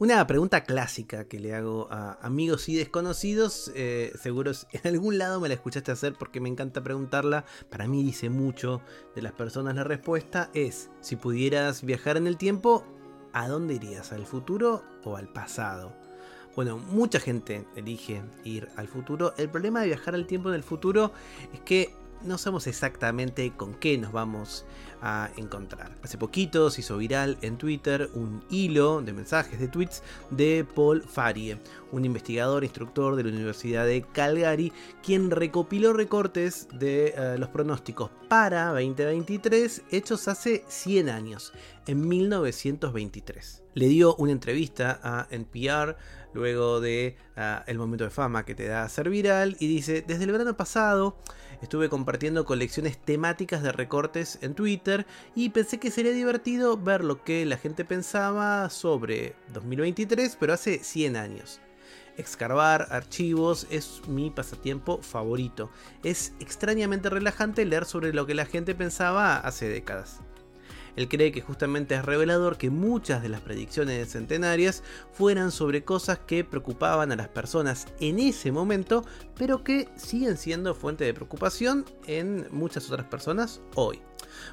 Una pregunta clásica que le hago a amigos y desconocidos, eh, seguro en algún lado me la escuchaste hacer porque me encanta preguntarla, para mí dice mucho de las personas la respuesta, es, si pudieras viajar en el tiempo, ¿a dónde irías? ¿Al futuro o al pasado? Bueno, mucha gente elige ir al futuro. El problema de viajar al tiempo en el futuro es que no sabemos exactamente con qué nos vamos a encontrar. Hace poquito se hizo viral en Twitter un hilo de mensajes, de tweets de Paul Farie, un investigador, instructor de la Universidad de Calgary, quien recopiló recortes de eh, los pronósticos para 2023 hechos hace 100 años, en 1923. Le dio una entrevista a NPR luego de ah, el momento de fama que te da ser viral y dice, desde el verano pasado estuve compartiendo colecciones temáticas de recortes en Twitter y pensé que sería divertido ver lo que la gente pensaba sobre 2023, pero hace 100 años. Excarbar archivos es mi pasatiempo favorito. Es extrañamente relajante leer sobre lo que la gente pensaba hace décadas. Él cree que justamente es revelador que muchas de las predicciones centenarias fueran sobre cosas que preocupaban a las personas en ese momento, pero que siguen siendo fuente de preocupación en muchas otras personas hoy.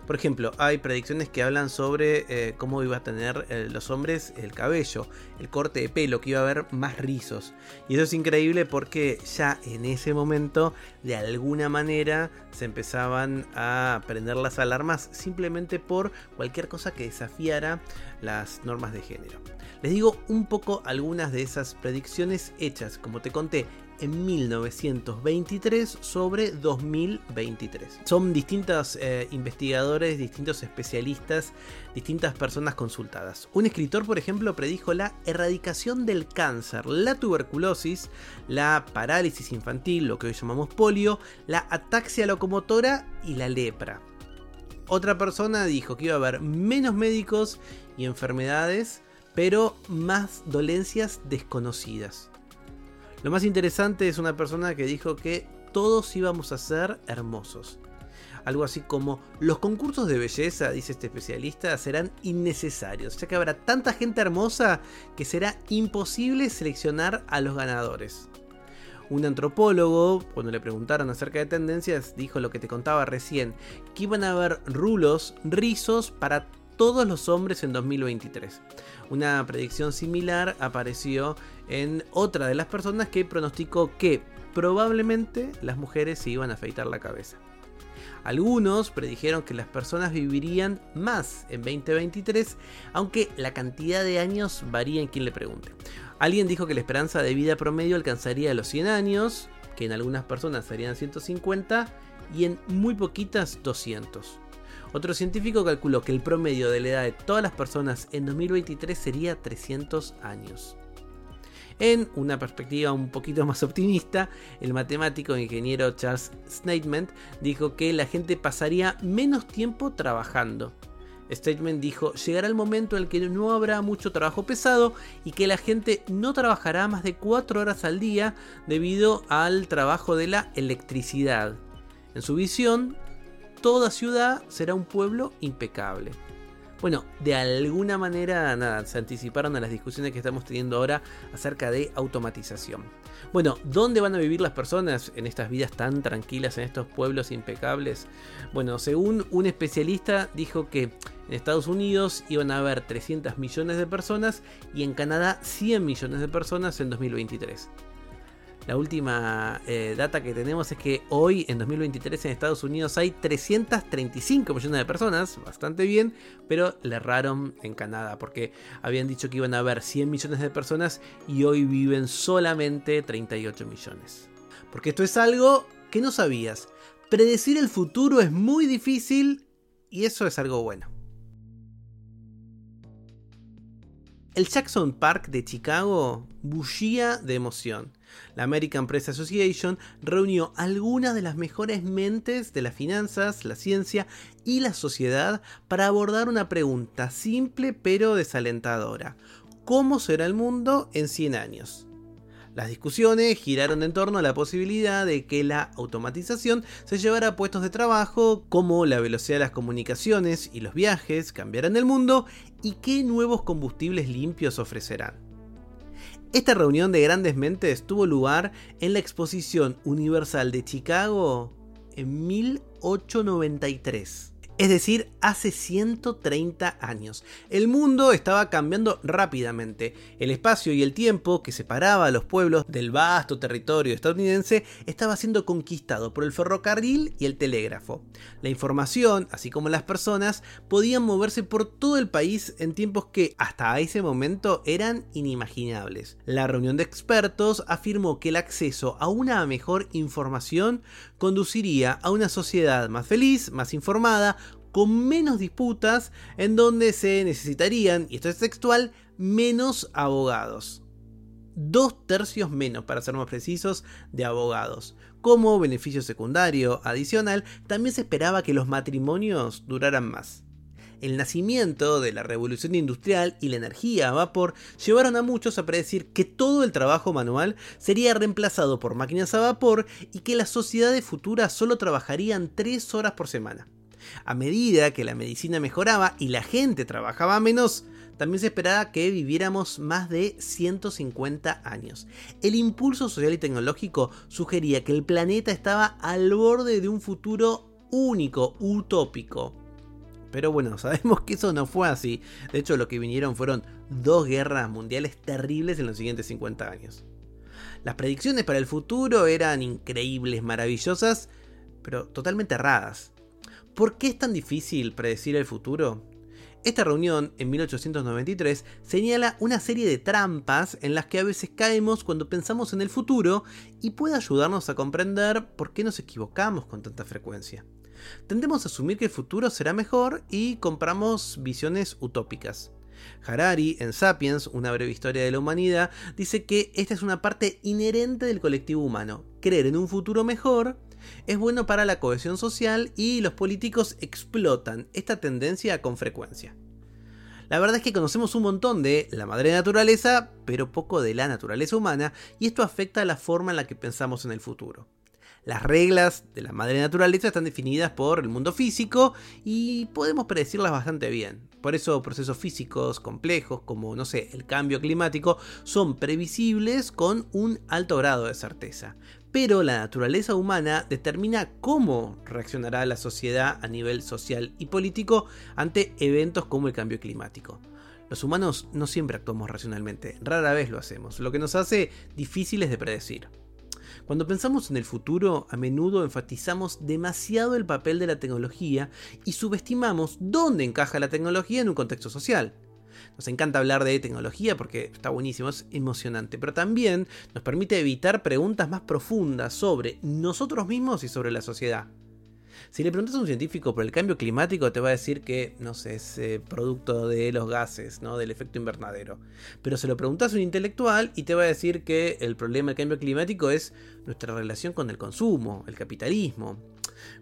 Por ejemplo, hay predicciones que hablan sobre eh, cómo iba a tener eh, los hombres el cabello, el corte de pelo, que iba a haber más rizos. Y eso es increíble porque ya en ese momento, de alguna manera, se empezaban a prender las alarmas simplemente por cualquier cosa que desafiara las normas de género. Les digo un poco algunas de esas predicciones hechas, como te conté, en 1923 sobre 2023. Son distintos eh, investigadores, distintos especialistas, distintas personas consultadas. Un escritor, por ejemplo, predijo la erradicación del cáncer, la tuberculosis, la parálisis infantil, lo que hoy llamamos polio, la ataxia locomotora y la lepra. Otra persona dijo que iba a haber menos médicos y enfermedades, pero más dolencias desconocidas. Lo más interesante es una persona que dijo que todos íbamos a ser hermosos. Algo así como los concursos de belleza, dice este especialista, serán innecesarios, ya que habrá tanta gente hermosa que será imposible seleccionar a los ganadores. Un antropólogo, cuando le preguntaron acerca de tendencias, dijo lo que te contaba recién, que iban a haber rulos, rizos para todos los hombres en 2023. Una predicción similar apareció en otra de las personas que pronosticó que probablemente las mujeres se iban a afeitar la cabeza. Algunos predijeron que las personas vivirían más en 2023, aunque la cantidad de años varía en quien le pregunte. Alguien dijo que la esperanza de vida promedio alcanzaría los 100 años, que en algunas personas serían 150 y en muy poquitas 200. Otro científico calculó que el promedio de la edad de todas las personas en 2023 sería 300 años. En una perspectiva un poquito más optimista, el matemático e ingeniero Charles Statement dijo que la gente pasaría menos tiempo trabajando. Statement dijo, llegará el momento en el que no habrá mucho trabajo pesado y que la gente no trabajará más de 4 horas al día debido al trabajo de la electricidad. En su visión, toda ciudad será un pueblo impecable. Bueno, de alguna manera nada, se anticiparon a las discusiones que estamos teniendo ahora acerca de automatización. Bueno, ¿dónde van a vivir las personas en estas vidas tan tranquilas, en estos pueblos impecables? Bueno, según un especialista dijo que en Estados Unidos iban a haber 300 millones de personas y en Canadá 100 millones de personas en 2023. La última eh, data que tenemos es que hoy, en 2023, en Estados Unidos hay 335 millones de personas, bastante bien, pero le erraron en Canadá, porque habían dicho que iban a haber 100 millones de personas y hoy viven solamente 38 millones. Porque esto es algo que no sabías. Predecir el futuro es muy difícil y eso es algo bueno. El Jackson Park de Chicago bullía de emoción. La American Press Association reunió algunas de las mejores mentes de las finanzas, la ciencia y la sociedad para abordar una pregunta simple pero desalentadora. ¿Cómo será el mundo en 100 años? Las discusiones giraron en torno a la posibilidad de que la automatización se llevara a puestos de trabajo, cómo la velocidad de las comunicaciones y los viajes cambiarán el mundo y qué nuevos combustibles limpios ofrecerán. Esta reunión de grandes mentes tuvo lugar en la Exposición Universal de Chicago en 1893 es decir, hace 130 años. El mundo estaba cambiando rápidamente. El espacio y el tiempo que separaba a los pueblos del vasto territorio estadounidense estaba siendo conquistado por el ferrocarril y el telégrafo. La información, así como las personas, podían moverse por todo el país en tiempos que hasta ese momento eran inimaginables. La reunión de expertos afirmó que el acceso a una mejor información conduciría a una sociedad más feliz, más informada, con menos disputas, en donde se necesitarían, y esto es textual, menos abogados. Dos tercios menos, para ser más precisos, de abogados. Como beneficio secundario adicional, también se esperaba que los matrimonios duraran más. El nacimiento de la revolución industrial y la energía a vapor llevaron a muchos a predecir que todo el trabajo manual sería reemplazado por máquinas a vapor y que las sociedades futuras solo trabajarían 3 horas por semana. A medida que la medicina mejoraba y la gente trabajaba menos, también se esperaba que viviéramos más de 150 años. El impulso social y tecnológico sugería que el planeta estaba al borde de un futuro único, utópico. Pero bueno, sabemos que eso no fue así. De hecho, lo que vinieron fueron dos guerras mundiales terribles en los siguientes 50 años. Las predicciones para el futuro eran increíbles, maravillosas, pero totalmente erradas. ¿Por qué es tan difícil predecir el futuro? Esta reunión, en 1893, señala una serie de trampas en las que a veces caemos cuando pensamos en el futuro y puede ayudarnos a comprender por qué nos equivocamos con tanta frecuencia. Tendemos a asumir que el futuro será mejor y compramos visiones utópicas. Harari, en Sapiens, una breve historia de la humanidad, dice que esta es una parte inherente del colectivo humano. Creer en un futuro mejor es bueno para la cohesión social y los políticos explotan esta tendencia con frecuencia. La verdad es que conocemos un montón de la madre naturaleza, pero poco de la naturaleza humana, y esto afecta a la forma en la que pensamos en el futuro. Las reglas de la madre naturaleza están definidas por el mundo físico y podemos predecirlas bastante bien. Por eso procesos físicos complejos como, no sé, el cambio climático son previsibles con un alto grado de certeza pero la naturaleza humana determina cómo reaccionará la sociedad a nivel social y político ante eventos como el cambio climático. Los humanos no siempre actuamos racionalmente, rara vez lo hacemos, lo que nos hace difíciles de predecir. Cuando pensamos en el futuro, a menudo enfatizamos demasiado el papel de la tecnología y subestimamos dónde encaja la tecnología en un contexto social. Nos encanta hablar de tecnología porque está buenísimo, es emocionante, pero también nos permite evitar preguntas más profundas sobre nosotros mismos y sobre la sociedad. Si le preguntas a un científico por el cambio climático, te va a decir que, no sé, es eh, producto de los gases, ¿no? Del efecto invernadero. Pero se lo preguntas a un intelectual y te va a decir que el problema del cambio climático es nuestra relación con el consumo, el capitalismo.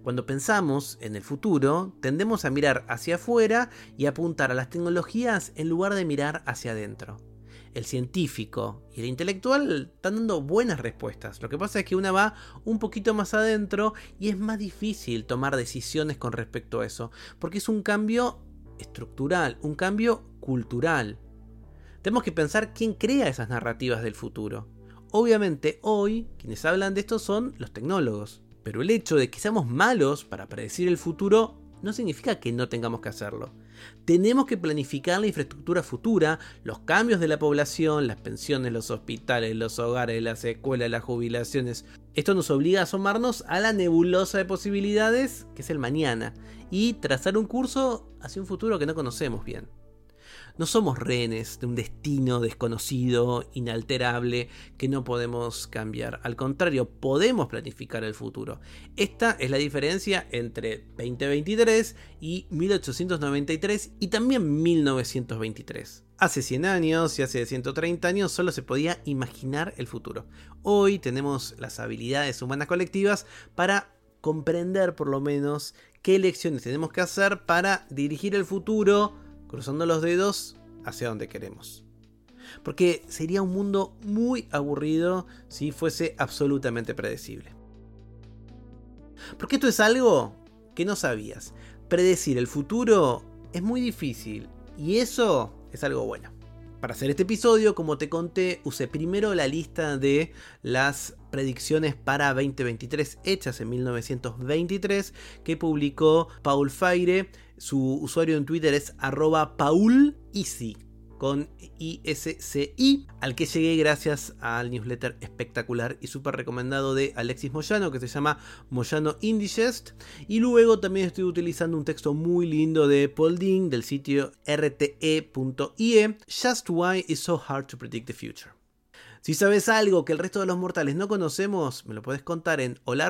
Cuando pensamos en el futuro, tendemos a mirar hacia afuera y apuntar a las tecnologías en lugar de mirar hacia adentro. El científico y el intelectual están dando buenas respuestas. Lo que pasa es que una va un poquito más adentro y es más difícil tomar decisiones con respecto a eso, porque es un cambio estructural, un cambio cultural. Tenemos que pensar quién crea esas narrativas del futuro. Obviamente hoy quienes hablan de esto son los tecnólogos. Pero el hecho de que seamos malos para predecir el futuro no significa que no tengamos que hacerlo. Tenemos que planificar la infraestructura futura, los cambios de la población, las pensiones, los hospitales, los hogares, las escuelas, las jubilaciones. Esto nos obliga a asomarnos a la nebulosa de posibilidades que es el mañana y trazar un curso hacia un futuro que no conocemos bien. No somos rehenes de un destino desconocido, inalterable, que no podemos cambiar. Al contrario, podemos planificar el futuro. Esta es la diferencia entre 2023 y 1893 y también 1923. Hace 100 años y hace 130 años solo se podía imaginar el futuro. Hoy tenemos las habilidades humanas colectivas para comprender por lo menos qué elecciones tenemos que hacer para dirigir el futuro, cruzando los dedos, hacia donde queremos. Porque sería un mundo muy aburrido si fuese absolutamente predecible. Porque esto es algo que no sabías. Predecir el futuro es muy difícil y eso es algo bueno. Para hacer este episodio, como te conté, usé primero la lista de las predicciones para 2023 hechas en 1923 que publicó Paul Faire. Su usuario en Twitter es arroba pauleasy con ISCI, al que llegué gracias al newsletter espectacular y súper recomendado de Alexis Moyano, que se llama Moyano Indigest. Y luego también estoy utilizando un texto muy lindo de Paul Dean del sitio rte.ie, e, Just Why It's So Hard to Predict the Future. Si sabes algo que el resto de los mortales no conocemos, me lo puedes contar en hola